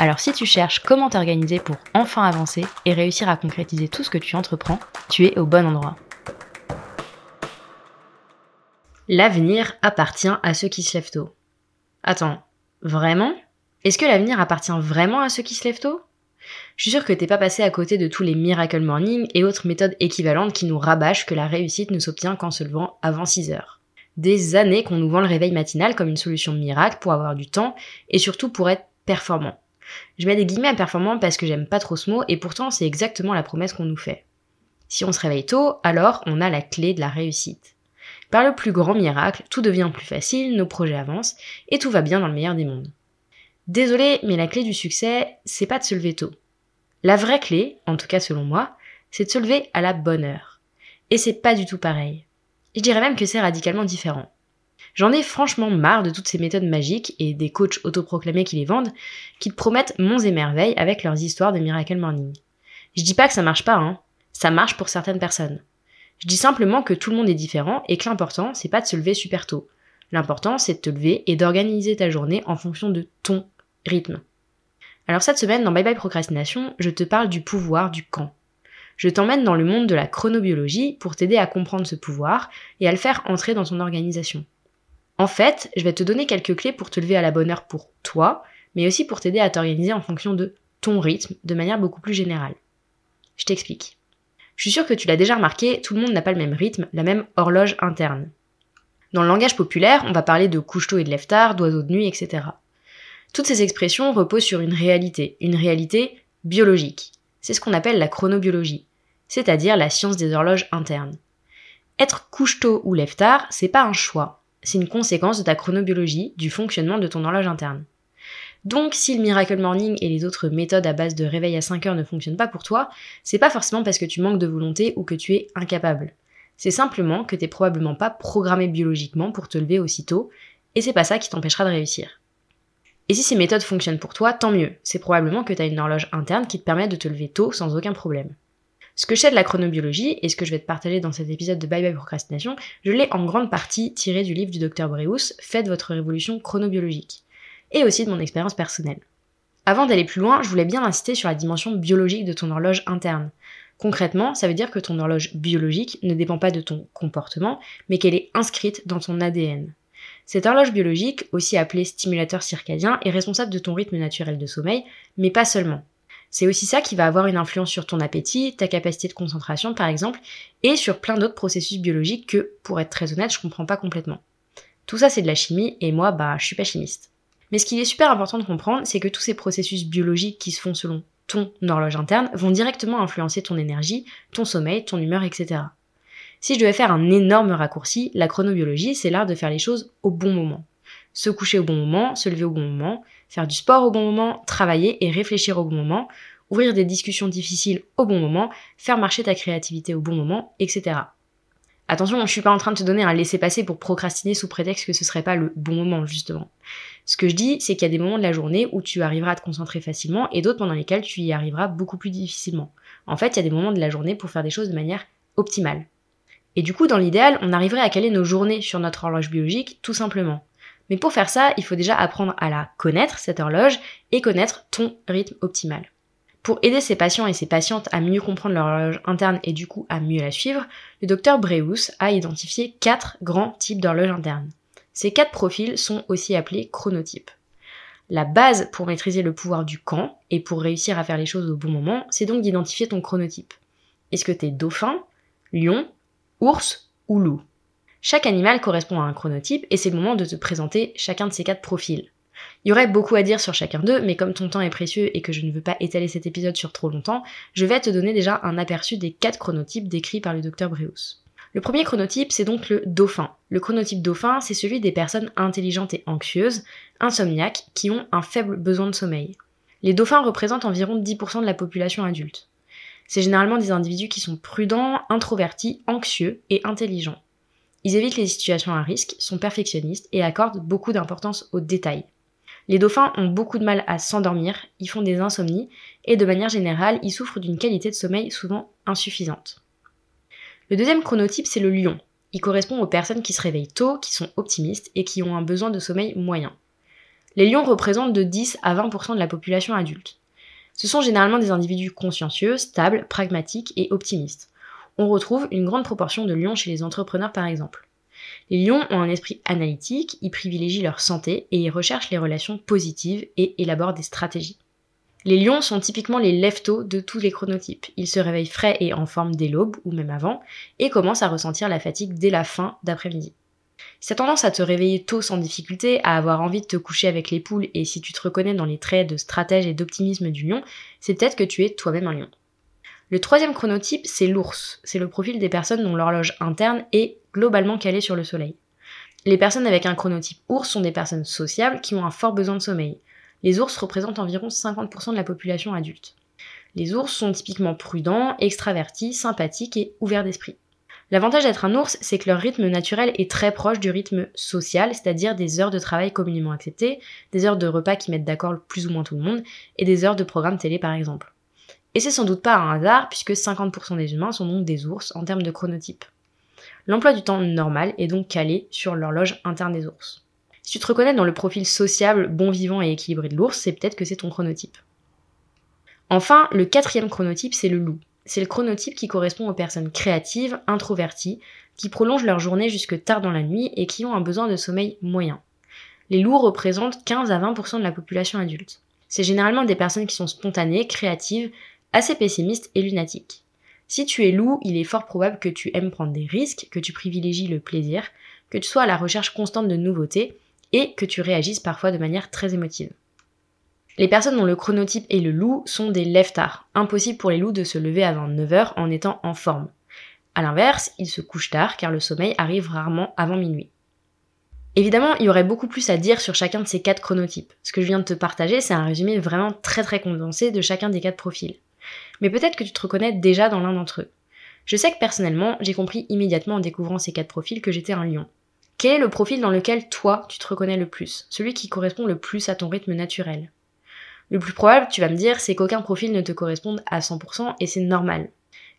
Alors si tu cherches comment t'organiser pour enfin avancer et réussir à concrétiser tout ce que tu entreprends, tu es au bon endroit. L'avenir appartient à ceux qui se lèvent tôt. Attends, vraiment? Est-ce que l'avenir appartient vraiment à ceux qui se lèvent tôt? Je suis sûre que t'es pas passé à côté de tous les Miracle Morning et autres méthodes équivalentes qui nous rabâchent que la réussite ne s'obtient qu'en se levant avant 6 heures. Des années qu'on nous vend le réveil matinal comme une solution miracle pour avoir du temps et surtout pour être performant. Je mets des guillemets à performant parce que j'aime pas trop ce mot et pourtant c'est exactement la promesse qu'on nous fait. Si on se réveille tôt, alors on a la clé de la réussite. Par le plus grand miracle, tout devient plus facile, nos projets avancent et tout va bien dans le meilleur des mondes. Désolé, mais la clé du succès, c'est pas de se lever tôt. La vraie clé, en tout cas selon moi, c'est de se lever à la bonne heure. Et c'est pas du tout pareil. Je dirais même que c'est radicalement différent. J'en ai franchement marre de toutes ces méthodes magiques et des coachs autoproclamés qui les vendent, qui te promettent monts et merveilles avec leurs histoires de Miracle Morning. Je dis pas que ça marche pas, hein. Ça marche pour certaines personnes. Je dis simplement que tout le monde est différent et que l'important, c'est pas de se lever super tôt. L'important, c'est de te lever et d'organiser ta journée en fonction de ton rythme. Alors cette semaine, dans Bye Bye Procrastination, je te parle du pouvoir du quand. Je t'emmène dans le monde de la chronobiologie pour t'aider à comprendre ce pouvoir et à le faire entrer dans ton organisation. En fait, je vais te donner quelques clés pour te lever à la bonne heure pour toi, mais aussi pour t'aider à t'organiser en fonction de ton rythme de manière beaucoup plus générale. Je t'explique. Je suis sûre que tu l'as déjà remarqué, tout le monde n'a pas le même rythme, la même horloge interne. Dans le langage populaire, on va parler de couche-tôt et de lève-tard, d'oiseau de nuit, etc. Toutes ces expressions reposent sur une réalité, une réalité biologique. C'est ce qu'on appelle la chronobiologie, c'est-à-dire la science des horloges internes. Être couche-tôt ou lève-tard, c'est pas un choix, c'est une conséquence de ta chronobiologie, du fonctionnement de ton horloge interne. Donc, si le Miracle Morning et les autres méthodes à base de réveil à 5 heures ne fonctionnent pas pour toi, c'est pas forcément parce que tu manques de volonté ou que tu es incapable. C'est simplement que t'es probablement pas programmé biologiquement pour te lever aussitôt, et c'est pas ça qui t'empêchera de réussir. Et si ces méthodes fonctionnent pour toi, tant mieux. C'est probablement que t'as une horloge interne qui te permet de te lever tôt sans aucun problème. Ce que je sais de la chronobiologie et ce que je vais te partager dans cet épisode de Bye Bye Procrastination, je l'ai en grande partie tiré du livre du docteur Breus, Faites votre révolution chronobiologique, et aussi de mon expérience personnelle. Avant d'aller plus loin, je voulais bien insister sur la dimension biologique de ton horloge interne. Concrètement, ça veut dire que ton horloge biologique ne dépend pas de ton comportement, mais qu'elle est inscrite dans ton ADN. Cette horloge biologique, aussi appelée stimulateur circadien, est responsable de ton rythme naturel de sommeil, mais pas seulement. C'est aussi ça qui va avoir une influence sur ton appétit, ta capacité de concentration par exemple, et sur plein d'autres processus biologiques que, pour être très honnête, je comprends pas complètement. Tout ça c'est de la chimie, et moi, bah, je suis pas chimiste. Mais ce qu'il est super important de comprendre, c'est que tous ces processus biologiques qui se font selon ton horloge interne vont directement influencer ton énergie, ton sommeil, ton humeur, etc. Si je devais faire un énorme raccourci, la chronobiologie, c'est l'art de faire les choses au bon moment. Se coucher au bon moment, se lever au bon moment, faire du sport au bon moment, travailler et réfléchir au bon moment, ouvrir des discussions difficiles au bon moment, faire marcher ta créativité au bon moment, etc. Attention, je suis pas en train de te donner un laisser-passer pour procrastiner sous prétexte que ce serait pas le bon moment, justement. Ce que je dis, c'est qu'il y a des moments de la journée où tu arriveras à te concentrer facilement et d'autres pendant lesquels tu y arriveras beaucoup plus difficilement. En fait, il y a des moments de la journée pour faire des choses de manière optimale. Et du coup, dans l'idéal, on arriverait à caler nos journées sur notre horloge biologique, tout simplement. Mais pour faire ça, il faut déjà apprendre à la connaître, cette horloge, et connaître ton rythme optimal. Pour aider ses patients et ses patientes à mieux comprendre leur horloge interne et du coup à mieux la suivre, le docteur Breus a identifié quatre grands types d'horloges internes. Ces quatre profils sont aussi appelés chronotypes. La base pour maîtriser le pouvoir du quand et pour réussir à faire les choses au bon moment, c'est donc d'identifier ton chronotype. Est-ce que t'es dauphin, lion, ours ou loup? Chaque animal correspond à un chronotype et c'est le moment de te présenter chacun de ces quatre profils. Il y aurait beaucoup à dire sur chacun d'eux, mais comme ton temps est précieux et que je ne veux pas étaler cet épisode sur trop longtemps, je vais te donner déjà un aperçu des quatre chronotypes décrits par le docteur Breus. Le premier chronotype, c'est donc le dauphin. Le chronotype dauphin, c'est celui des personnes intelligentes et anxieuses, insomniaques, qui ont un faible besoin de sommeil. Les dauphins représentent environ 10% de la population adulte. C'est généralement des individus qui sont prudents, introvertis, anxieux et intelligents. Ils évitent les situations à risque, sont perfectionnistes et accordent beaucoup d'importance aux détails. Les dauphins ont beaucoup de mal à s'endormir, ils font des insomnies et de manière générale, ils souffrent d'une qualité de sommeil souvent insuffisante. Le deuxième chronotype, c'est le lion. Il correspond aux personnes qui se réveillent tôt, qui sont optimistes et qui ont un besoin de sommeil moyen. Les lions représentent de 10 à 20% de la population adulte. Ce sont généralement des individus consciencieux, stables, pragmatiques et optimistes. On retrouve une grande proportion de lions chez les entrepreneurs par exemple. Les lions ont un esprit analytique, ils privilégient leur santé et ils recherchent les relations positives et élaborent des stratégies. Les lions sont typiquement les lève de tous les chronotypes. Ils se réveillent frais et en forme dès l'aube ou même avant et commencent à ressentir la fatigue dès la fin d'après-midi. Si tendance à te réveiller tôt sans difficulté, à avoir envie de te coucher avec les poules et si tu te reconnais dans les traits de stratège et d'optimisme du lion, c'est peut-être que tu es toi-même un lion. Le troisième chronotype, c'est l'ours. C'est le profil des personnes dont l'horloge interne est globalement calée sur le soleil. Les personnes avec un chronotype ours sont des personnes sociables qui ont un fort besoin de sommeil. Les ours représentent environ 50% de la population adulte. Les ours sont typiquement prudents, extravertis, sympathiques et ouverts d'esprit. L'avantage d'être un ours, c'est que leur rythme naturel est très proche du rythme social, c'est-à-dire des heures de travail communément acceptées, des heures de repas qui mettent d'accord plus ou moins tout le monde, et des heures de programme télé par exemple. Et c'est sans doute pas un hasard, puisque 50% des humains sont donc des ours en termes de chronotype. L'emploi du temps normal est donc calé sur l'horloge interne des ours. Si tu te reconnais dans le profil sociable, bon vivant et équilibré de l'ours, c'est peut-être que c'est ton chronotype. Enfin, le quatrième chronotype, c'est le loup. C'est le chronotype qui correspond aux personnes créatives, introverties, qui prolongent leur journée jusque tard dans la nuit et qui ont un besoin de sommeil moyen. Les loups représentent 15 à 20% de la population adulte. C'est généralement des personnes qui sont spontanées, créatives, assez pessimistes et lunatiques. Si tu es loup, il est fort probable que tu aimes prendre des risques, que tu privilégies le plaisir, que tu sois à la recherche constante de nouveautés et que tu réagisses parfois de manière très émotive. Les personnes dont le chronotype est le loup sont des lève-tard. Impossible pour les loups de se lever avant 9h en étant en forme. A l'inverse, ils se couchent tard car le sommeil arrive rarement avant minuit. Évidemment, il y aurait beaucoup plus à dire sur chacun de ces quatre chronotypes. Ce que je viens de te partager, c'est un résumé vraiment très très condensé de chacun des quatre profils. Mais peut-être que tu te reconnais déjà dans l'un d'entre eux. Je sais que personnellement, j'ai compris immédiatement en découvrant ces quatre profils que j'étais un lion. Quel est le profil dans lequel toi, tu te reconnais le plus? Celui qui correspond le plus à ton rythme naturel le plus probable, tu vas me dire, c'est qu'aucun profil ne te corresponde à 100% et c'est normal.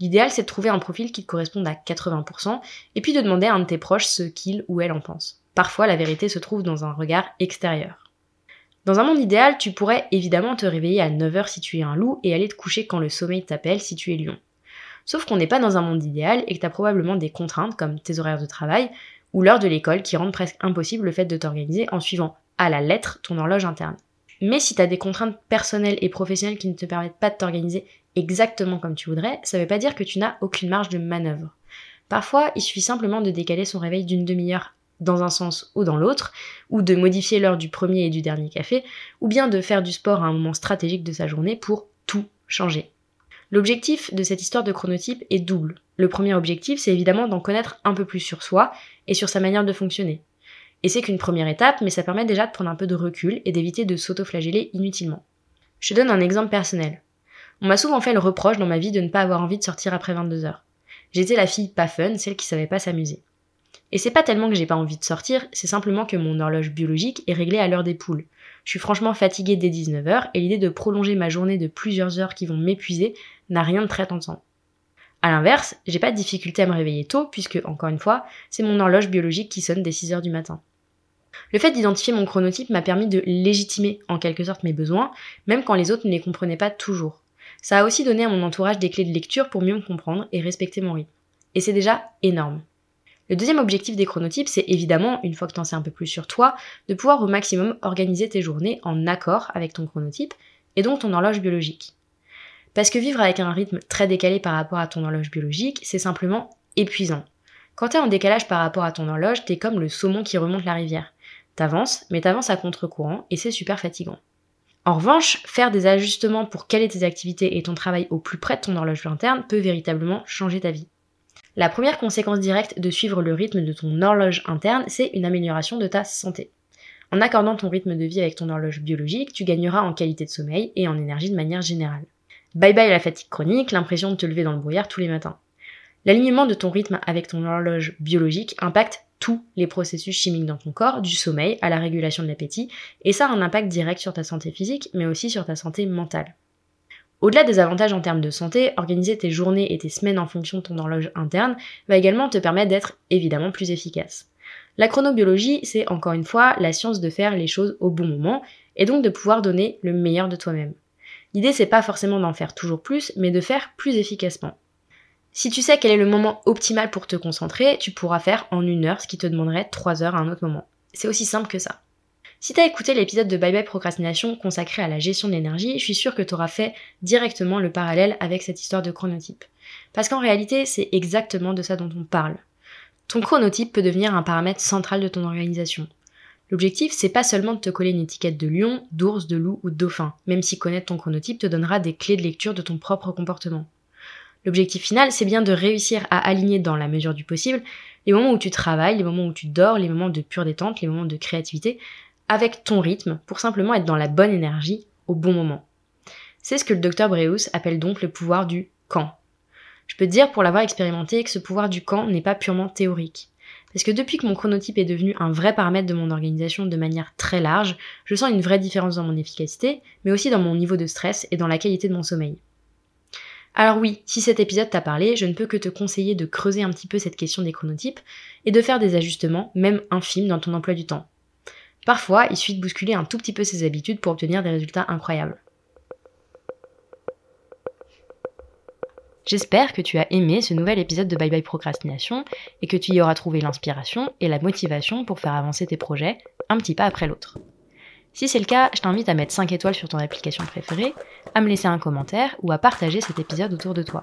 L'idéal, c'est de trouver un profil qui te corresponde à 80% et puis de demander à un de tes proches ce qu'il ou elle en pense. Parfois, la vérité se trouve dans un regard extérieur. Dans un monde idéal, tu pourrais évidemment te réveiller à 9h si tu es un loup et aller te coucher quand le sommeil t'appelle si tu es lion. Sauf qu'on n'est pas dans un monde idéal et que tu probablement des contraintes comme tes horaires de travail ou l'heure de l'école qui rendent presque impossible le fait de t'organiser en suivant à la lettre ton horloge interne. Mais si tu as des contraintes personnelles et professionnelles qui ne te permettent pas de t'organiser exactement comme tu voudrais, ça ne veut pas dire que tu n'as aucune marge de manœuvre. Parfois, il suffit simplement de décaler son réveil d'une demi-heure dans un sens ou dans l'autre, ou de modifier l'heure du premier et du dernier café, ou bien de faire du sport à un moment stratégique de sa journée pour tout changer. L'objectif de cette histoire de chronotype est double. Le premier objectif, c'est évidemment d'en connaître un peu plus sur soi et sur sa manière de fonctionner. Et c'est qu'une première étape, mais ça permet déjà de prendre un peu de recul et d'éviter de s'autoflageller inutilement. Je donne un exemple personnel. On m'a souvent fait le reproche dans ma vie de ne pas avoir envie de sortir après 22 heures. J'étais la fille pas fun, celle qui savait pas s'amuser. Et c'est pas tellement que j'ai pas envie de sortir, c'est simplement que mon horloge biologique est réglée à l'heure des poules. Je suis franchement fatiguée dès 19h et l'idée de prolonger ma journée de plusieurs heures qui vont m'épuiser n'a rien de très tentant. A l'inverse, j'ai pas de difficulté à me réveiller tôt puisque, encore une fois, c'est mon horloge biologique qui sonne dès 6h du matin. Le fait d'identifier mon chronotype m'a permis de légitimer en quelque sorte mes besoins, même quand les autres ne les comprenaient pas toujours. Ça a aussi donné à mon entourage des clés de lecture pour mieux me comprendre et respecter mon rythme. Et c'est déjà énorme. Le deuxième objectif des chronotypes, c'est évidemment, une fois que tu en sais un peu plus sur toi, de pouvoir au maximum organiser tes journées en accord avec ton chronotype et donc ton horloge biologique. Parce que vivre avec un rythme très décalé par rapport à ton horloge biologique, c'est simplement épuisant. Quand t'es en décalage par rapport à ton horloge, t'es comme le saumon qui remonte la rivière. T'avances, mais t'avances à contre-courant et c'est super fatigant. En revanche, faire des ajustements pour caler tes activités et ton travail au plus près de ton horloge interne peut véritablement changer ta vie. La première conséquence directe de suivre le rythme de ton horloge interne, c'est une amélioration de ta santé. En accordant ton rythme de vie avec ton horloge biologique, tu gagneras en qualité de sommeil et en énergie de manière générale. Bye bye la fatigue chronique, l'impression de te lever dans le brouillard tous les matins. L'alignement de ton rythme avec ton horloge biologique impacte tous les processus chimiques dans ton corps, du sommeil à la régulation de l'appétit, et ça a un impact direct sur ta santé physique, mais aussi sur ta santé mentale. Au-delà des avantages en termes de santé, organiser tes journées et tes semaines en fonction de ton horloge interne va également te permettre d'être évidemment plus efficace. La chronobiologie, c'est encore une fois la science de faire les choses au bon moment et donc de pouvoir donner le meilleur de toi-même. L'idée c'est pas forcément d'en faire toujours plus, mais de faire plus efficacement. Si tu sais quel est le moment optimal pour te concentrer, tu pourras faire en une heure ce qui te demanderait trois heures à un autre moment. C'est aussi simple que ça. Si t'as écouté l'épisode de Bye Bye Procrastination consacré à la gestion de l'énergie, je suis sûre que t'auras fait directement le parallèle avec cette histoire de chronotype. Parce qu'en réalité, c'est exactement de ça dont on parle. Ton chronotype peut devenir un paramètre central de ton organisation. L'objectif, c'est pas seulement de te coller une étiquette de lion, d'ours, de loup ou de dauphin, même si connaître ton chronotype te donnera des clés de lecture de ton propre comportement. L'objectif final, c'est bien de réussir à aligner dans la mesure du possible les moments où tu travailles, les moments où tu dors, les moments de pure détente, les moments de créativité, avec ton rythme pour simplement être dans la bonne énergie au bon moment. C'est ce que le docteur Breus appelle donc le pouvoir du quand. Je peux te dire pour l'avoir expérimenté que ce pouvoir du quand n'est pas purement théorique. Parce que depuis que mon chronotype est devenu un vrai paramètre de mon organisation de manière très large, je sens une vraie différence dans mon efficacité, mais aussi dans mon niveau de stress et dans la qualité de mon sommeil. Alors oui, si cet épisode t'a parlé, je ne peux que te conseiller de creuser un petit peu cette question des chronotypes et de faire des ajustements, même infimes, dans ton emploi du temps. Parfois, il suffit de bousculer un tout petit peu ses habitudes pour obtenir des résultats incroyables. J'espère que tu as aimé ce nouvel épisode de Bye Bye Procrastination et que tu y auras trouvé l'inspiration et la motivation pour faire avancer tes projets un petit pas après l'autre. Si c'est le cas, je t'invite à mettre 5 étoiles sur ton application préférée, à me laisser un commentaire ou à partager cet épisode autour de toi.